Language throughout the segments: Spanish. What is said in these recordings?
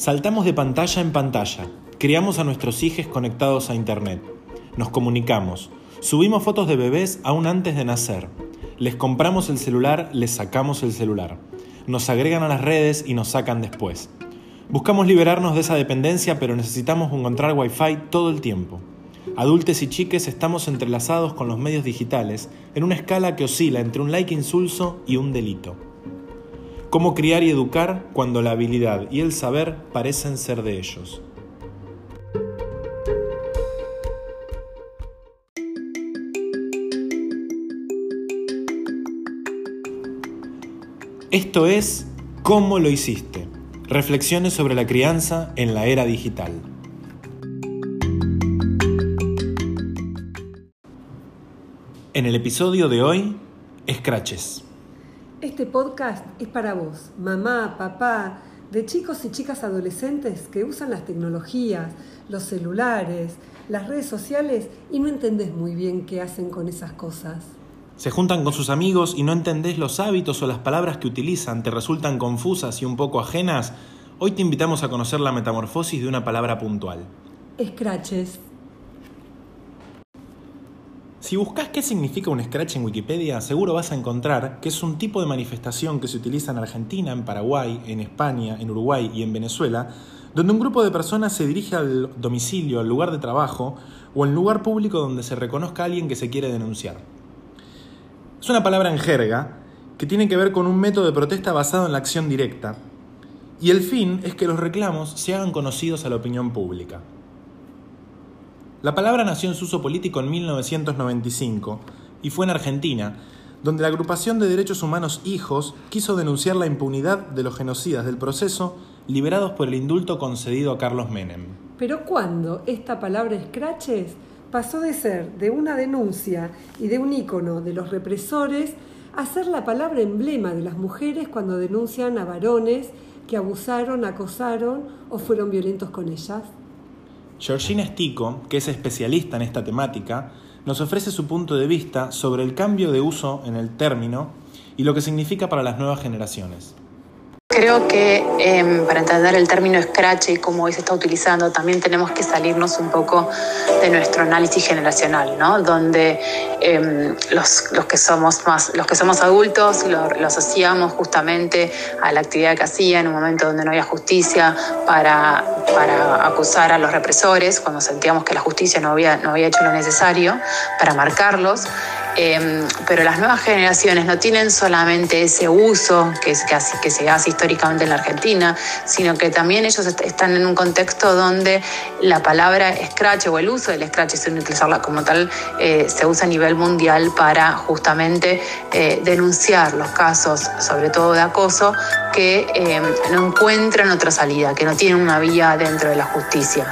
Saltamos de pantalla en pantalla, criamos a nuestros hijos conectados a Internet, nos comunicamos, subimos fotos de bebés aún antes de nacer, les compramos el celular, les sacamos el celular, nos agregan a las redes y nos sacan después. Buscamos liberarnos de esa dependencia, pero necesitamos encontrar Wi-Fi todo el tiempo. Adultos y chiques estamos entrelazados con los medios digitales en una escala que oscila entre un like insulso y un delito. Cómo criar y educar cuando la habilidad y el saber parecen ser de ellos. Esto es ¿Cómo lo hiciste? Reflexiones sobre la crianza en la era digital. En el episodio de hoy, Scratches. Este podcast es para vos, mamá, papá, de chicos y chicas adolescentes que usan las tecnologías, los celulares, las redes sociales y no entendés muy bien qué hacen con esas cosas. Se juntan con sus amigos y no entendés los hábitos o las palabras que utilizan, te resultan confusas y un poco ajenas. Hoy te invitamos a conocer la metamorfosis de una palabra puntual. Scratches. Si buscas qué significa un scratch en Wikipedia, seguro vas a encontrar que es un tipo de manifestación que se utiliza en Argentina, en Paraguay, en España, en Uruguay y en Venezuela, donde un grupo de personas se dirige al domicilio, al lugar de trabajo o al lugar público donde se reconozca a alguien que se quiere denunciar. Es una palabra en jerga que tiene que ver con un método de protesta basado en la acción directa, y el fin es que los reclamos se hagan conocidos a la opinión pública. La palabra nació en su uso político en 1995 y fue en Argentina, donde la agrupación de derechos humanos Hijos quiso denunciar la impunidad de los genocidas del proceso liberados por el indulto concedido a Carlos Menem. Pero cuando esta palabra scratches pasó de ser de una denuncia y de un ícono de los represores a ser la palabra emblema de las mujeres cuando denuncian a varones que abusaron, acosaron o fueron violentos con ellas. Georgina Stico, que es especialista en esta temática, nos ofrece su punto de vista sobre el cambio de uso en el término y lo que significa para las nuevas generaciones. Creo que em, para entender el término scratch y cómo hoy se está utilizando, también tenemos que salirnos un poco de nuestro análisis generacional, ¿no? Donde em, los, que somos más, los que somos adultos lo, asociamos justamente a la actividad que hacía en un momento donde no había justicia para, para acusar a los represores, cuando sentíamos que la justicia no había, no había hecho lo necesario para marcarlos. Em, pero las nuevas generaciones no tienen solamente ese uso que, se hace históricamente en la Argentina, sino que también ellos están en un contexto donde la palabra scratch o el uso del scratch, sin utilizarla como tal, eh, se usa a nivel mundial para justamente eh, denunciar los casos, sobre todo de acoso, que em, no encuentran otra salida, que no tienen una vía dentro de la justicia.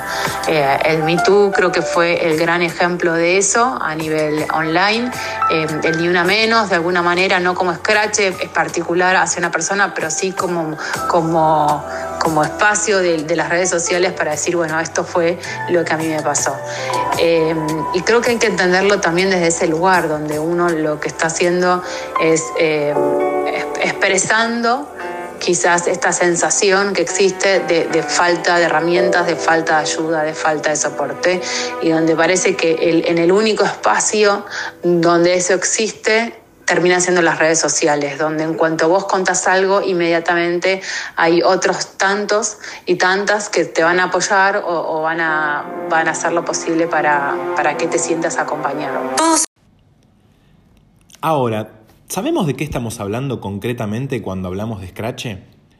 Eh, el MeToo creo que fue el gran ejemplo de eso a nivel online eh, el ni una menos, de alguna manera, no como scratch es particular hacia una persona, pero sí como, como, como espacio de, las redes sociales para decir, bueno, esto fue lo que a mí me pasó. Eh, y creo que hay que entenderlo también desde ese lugar, donde uno lo que está haciendo es eh, expresando quizás esta sensación que existe de, falta de herramientas, de falta de ayuda, de falta de soporte, y donde parece que en el único espacio donde eso existe termina siendo las redes sociales, donde en cuanto vos contas algo, inmediatamente hay otros tantos y tantas que te van a apoyar o, van, a, van a hacer lo posible para, para que te sientas acompañado. Ahora, ¿Sabemos de qué estamos hablando concretamente cuando hablamos de Scratch?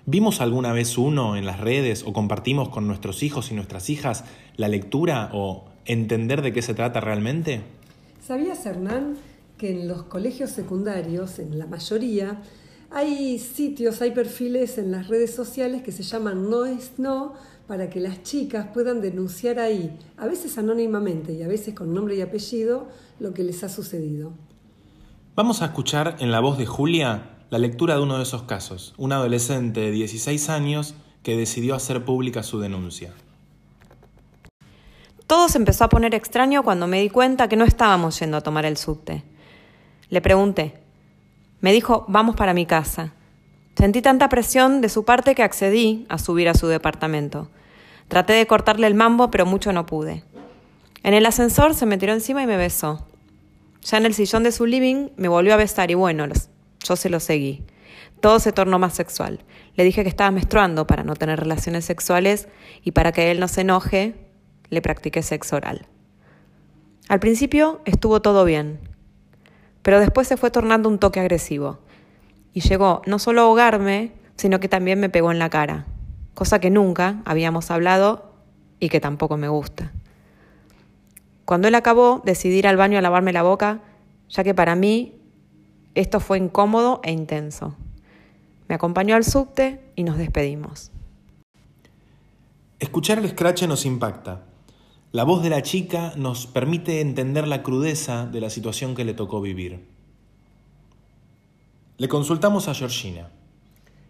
¿Vimos alguna vez uno en las redes o compartimos con nuestros hijos y nuestras hijas la lectura o entender de qué se trata realmente? ¿Sabías, Hernán, que en los colegios secundarios, en la mayoría, hay sitios, hay perfiles en las redes sociales que se llaman No es No para que las chicas puedan denunciar ahí, a veces anónimamente y a veces con nombre y apellido, lo que les ha sucedido? Vamos a escuchar en la voz de Julia la lectura de uno de esos casos, un adolescente de 16 años que decidió hacer pública su denuncia. Todo se empezó a poner extraño cuando me di cuenta que no estábamos yendo a tomar el subte. Le pregunté. Me dijo, vamos para mi casa. Sentí tanta presión de su parte que accedí a subir a su departamento. Traté de cortarle el mambo, pero mucho no pude. En el ascensor se me tiró encima y me besó. Ya en el sillón de su living me volvió a besar y bueno, yo se lo seguí. Todo se tornó más sexual. Le dije que estaba menstruando para no tener relaciones sexuales y para que él no se enoje, le practiqué sexo oral. Al principio estuvo todo bien, pero después se fue tornando un toque agresivo y llegó no solo a ahogarme, sino que también me pegó en la cara, cosa que nunca habíamos hablado y que tampoco me gusta. Cuando él acabó, decidí ir al baño a lavarme la boca, ya que para mí esto fue incómodo e intenso. Me acompañó al subte y nos despedimos. Escuchar el scratch nos impacta. La voz de la chica nos permite entender la crudeza de la situación que le tocó vivir. Le consultamos a Georgina.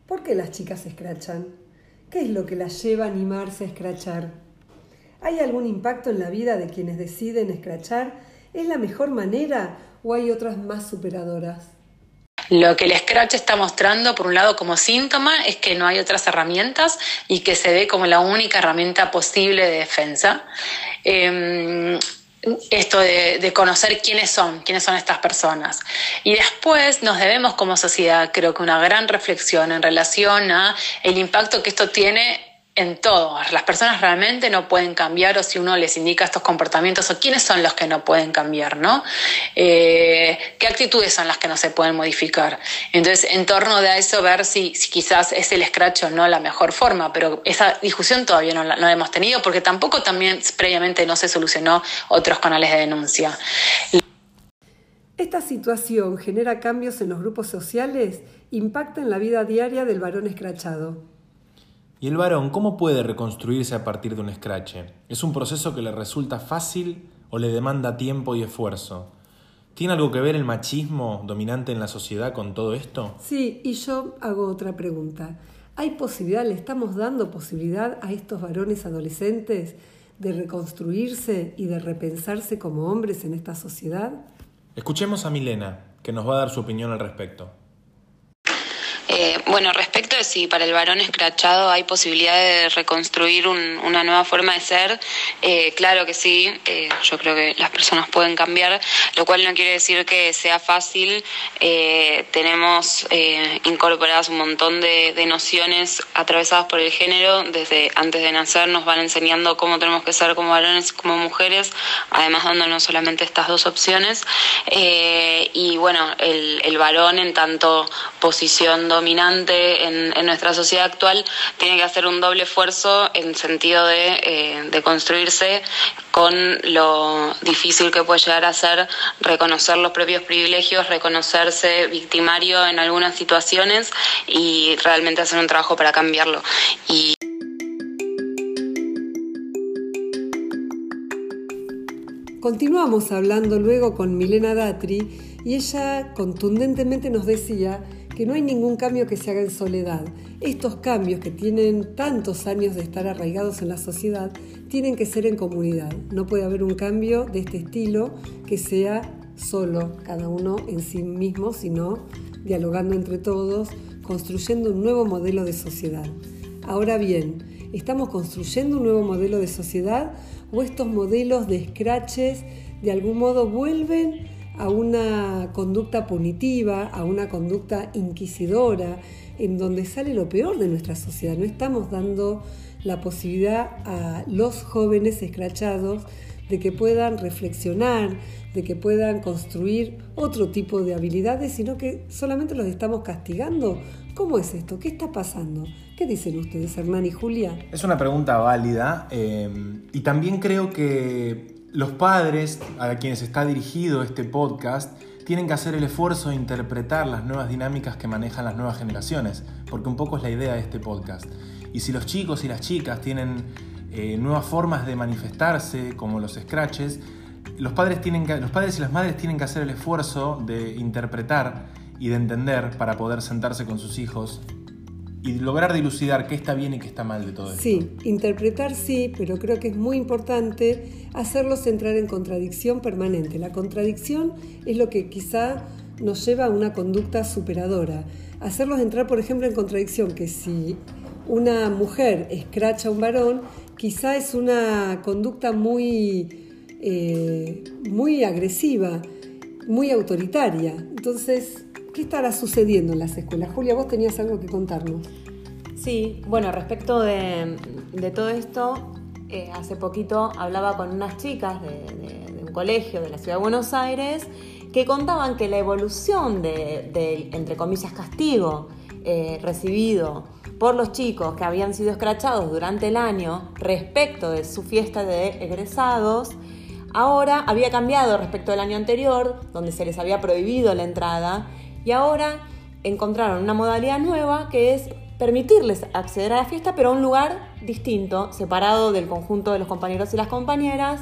¿Por qué las chicas se escrachan? ¿Qué es lo que las lleva a animarse a escrachar? ¿Hay algún impacto en la vida de quienes deciden escrachar? ¿Es la mejor manera o hay otras más superadoras? Lo que el Scratch está mostrando, por un lado, como síntoma, es que no hay otras herramientas y que se ve como la única herramienta posible de defensa. Em, esto de, de, conocer quiénes son, quiénes son estas personas. Y después nos debemos como sociedad, creo que una gran reflexión en relación a el impacto que esto tiene en todo. Las personas realmente no pueden cambiar o si uno les indica estos comportamientos o quiénes son los que no pueden cambiar, ¿no? Eh, ¿Qué actitudes son las que no se pueden modificar? Entonces, en torno de eso, ver si, quizás es el scratch o no la mejor forma, pero esa discusión todavía no la, hemos tenido porque tampoco también previamente no se solucionó otros canales de denuncia. Esta situación genera cambios en los grupos sociales, impacta en la vida diaria del varón escrachado. ¿Y el varón cómo puede reconstruirse a partir de un escrache? ¿Es un proceso que le resulta fácil o le demanda tiempo y esfuerzo? ¿Tiene algo que ver el machismo dominante en la sociedad con todo esto? Sí, y yo hago otra pregunta. ¿Hay posibilidad, le estamos dando posibilidad a estos varones adolescentes de reconstruirse y de repensarse como hombres en esta sociedad? Escuchemos a Milena, que nos va a dar su opinión al respecto. Eh, bueno, respecto de si para el varón escrachado hay posibilidad de reconstruir una nueva forma de ser, eh, claro que sí, eh, yo creo que las personas pueden cambiar, lo cual no quiere decir que sea fácil. tenemos incorporadas un montón de, de, nociones atravesadas por el género, desde antes de nacer nos van enseñando cómo tenemos que ser como varones y como mujeres, además dándonos solamente estas dos opciones. y bueno, el, el varón en tanto posición dominante, en, nuestra sociedad actual tiene que hacer un doble esfuerzo en sentido de, eh, de construirse con lo difícil que puede llegar a ser reconocer los propios privilegios, reconocerse victimario en algunas situaciones y realmente hacer un trabajo para cambiarlo. Continuamos hablando luego con Milena Datri y ella contundentemente nos decía que no hay ningún cambio que se haga en soledad. Estos cambios que tienen tantos años de estar arraigados en la sociedad tienen que ser en comunidad. No puede haber un cambio de este estilo que sea solo, cada uno en sí mismo, sino dialogando entre todos, construyendo un nuevo modelo de sociedad. Ahora bien, ¿estamos construyendo un nuevo modelo de sociedad o estos modelos de scratches de algún modo vuelven a una conducta punitiva, a una conducta inquisidora, en donde sale lo peor de nuestra sociedad. No estamos dando la posibilidad a los jóvenes escrachados de que puedan reflexionar, de que puedan construir otro tipo de habilidades, sino que solamente los estamos castigando. ¿Cómo es esto? ¿Qué está pasando? ¿Qué dicen ustedes, Hernán y Julia? Es una pregunta válida eh, y también creo que los padres a quienes está dirigido este podcast tienen que hacer el esfuerzo de interpretar las nuevas dinámicas que manejan las nuevas generaciones, porque un poco es la idea de este podcast. Y si los chicos y las chicas tienen eh, nuevas formas de manifestarse, como los scratches, los padres, tienen los padres y las madres tienen que hacer el esfuerzo de interpretar y de entender para poder sentarse con sus hijos y lograr dilucidar qué está bien y qué está mal de todo esto. Sí, interpretar sí, pero creo que es muy importante hacerlos entrar en contradicción permanente. La contradicción es lo que quizá nos lleva a una conducta superadora. Hacerlos entrar, por ejemplo, en contradicción, que si una mujer escracha a un varón, quizá es una conducta muy, eh, muy agresiva, muy autoritaria. Entonces, ¿qué estará sucediendo en las escuelas? Julia, vos tenías algo que contarnos. Sí, bueno, respecto de, todo esto, eh, hace poquito hablaba con unas chicas de, un colegio de la ciudad de Buenos Aires que contaban que la evolución de, entre comillas, castigo eh, recibido por los chicos que habían sido escrachados durante el año respecto de su fiesta de egresados, ahora había cambiado respecto del año anterior, donde se les había prohibido la entrada, y ahora encontraron una modalidad nueva que es permitirles acceder a la fiesta, pero a un lugar distinto, separado del conjunto de los compañeros y las compañeras,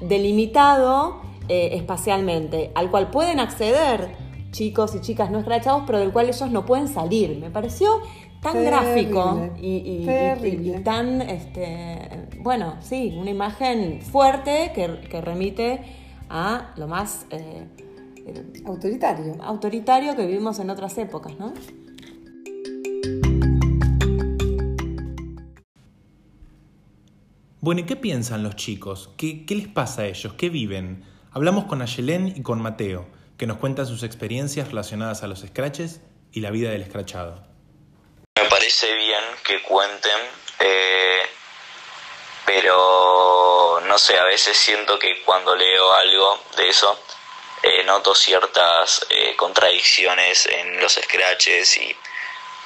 delimitado eh, espacialmente, al cual pueden acceder chicos y chicas no escrachados, pero del cual ellos no pueden salir. Me pareció tan gráfico y, tan, este, bueno, sí, una imagen fuerte que, remite a lo más eh, autoritario. autoritario que vivimos en otras épocas, ¿no? Bueno, ¿y qué piensan los chicos? ¿Qué, ¿Qué, les pasa a ellos? ¿Qué viven? Hablamos con Ayelén y con Mateo, que nos cuentan sus experiencias relacionadas a los scratches y la vida del escrachado parece bien que cuenten, eh, pero no sé, a veces siento que cuando leo algo de eso, eh, noto ciertas eh, contradicciones en los scratches y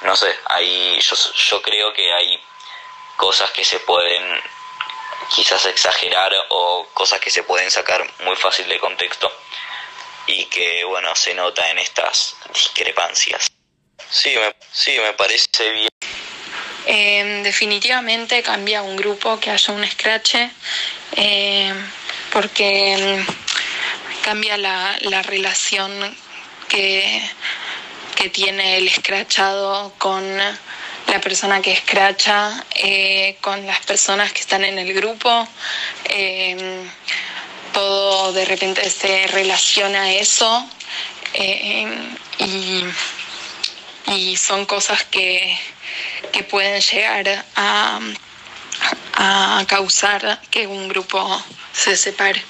no sé, ahí yo, yo creo que hay cosas que se pueden quizás exagerar o cosas que se pueden sacar muy fácil de contexto y que bueno se nota en estas discrepancias. Sí, me, sí, me parece bien. Eh, definitivamente cambia un grupo que haya un scratch eh, porque mm, cambia la, la relación que, que, tiene el escrachado con la persona que escracha, eh, con las personas que están en el grupo. todo de repente se relaciona a eso y y son cosas que, pueden llegar a, a causar que un grupo se separe.